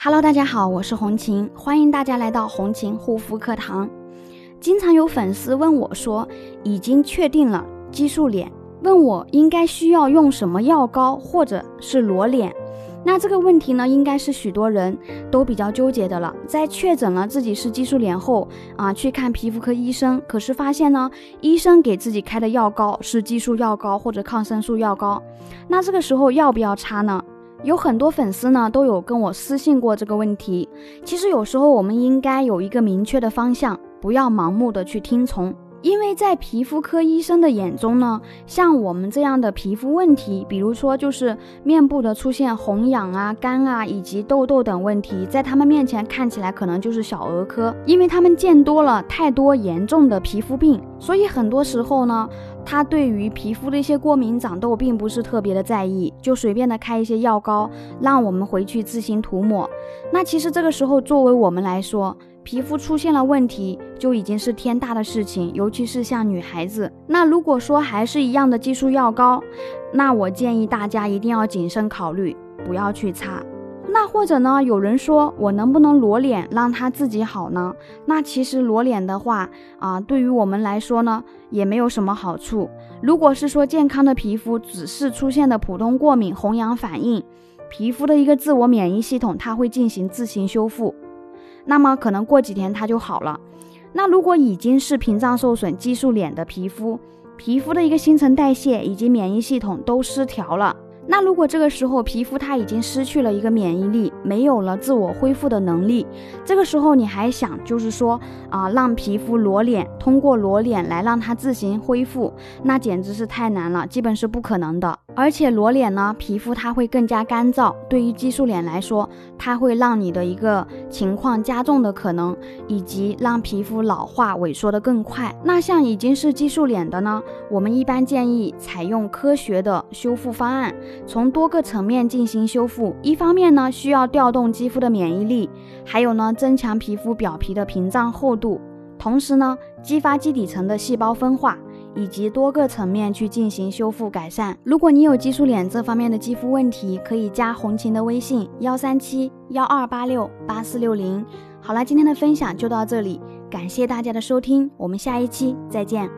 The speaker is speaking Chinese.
Hello，大家好，我是红琴，欢迎大家来到红琴护肤课堂。经常有粉丝问我说，已经确定了激素脸，问我应该需要用什么药膏或者是裸脸。那这个问题呢，应该是许多人都比较纠结的了。在确诊了自己是激素脸后啊，去看皮肤科医生，可是发现呢，医生给自己开的药膏是激素药膏或者抗生素药膏，那这个时候要不要擦呢？有很多粉丝呢都有跟我私信过这个问题。其实有时候我们应该有一个明确的方向，不要盲目的去听从。因为在皮肤科医生的眼中呢，像我们这样的皮肤问题，比如说就是面部的出现红痒啊、干啊以及痘痘等问题，在他们面前看起来可能就是小儿科，因为他们见多了太多严重的皮肤病，所以很多时候呢。他对于皮肤的一些过敏、长痘并不是特别的在意，就随便的开一些药膏，让我们回去自行涂抹。那其实这个时候，作为我们来说，皮肤出现了问题，就已经是天大的事情，尤其是像女孩子。那如果说还是一样的激素药膏，那我建议大家一定要谨慎考虑，不要去擦。那或者呢？有人说我能不能裸脸让它自己好呢？那其实裸脸的话啊，对于我们来说呢，也没有什么好处。如果是说健康的皮肤只是出现的普通过敏、红痒反应，皮肤的一个自我免疫系统它会进行自行修复，那么可能过几天它就好了。那如果已经是屏障受损、激素脸的皮肤，皮肤的一个新陈代谢以及免疫系统都失调了。那如果这个时候皮肤它已经失去了一个免疫力，没有了自我恢复的能力，这个时候你还想就是说啊，让皮肤裸脸，通过裸脸来让它自行恢复，那简直是太难了，基本是不可能的。而且裸脸呢，皮肤它会更加干燥，对于激素脸来说，它会让你的一个情况加重的可能，以及让皮肤老化萎缩的更快。那像已经是激素脸的呢，我们一般建议采用科学的修复方案。从多个层面进行修复，一方面呢需要调动肌肤的免疫力，还有呢增强皮肤表皮的屏障厚度，同时呢激发基底层的细胞分化，以及多个层面去进行修复改善。如果你有激素脸这方面的肌肤问题，可以加红琴的微信幺三七幺二八六八四六零。好了，今天的分享就到这里，感谢大家的收听，我们下一期再见。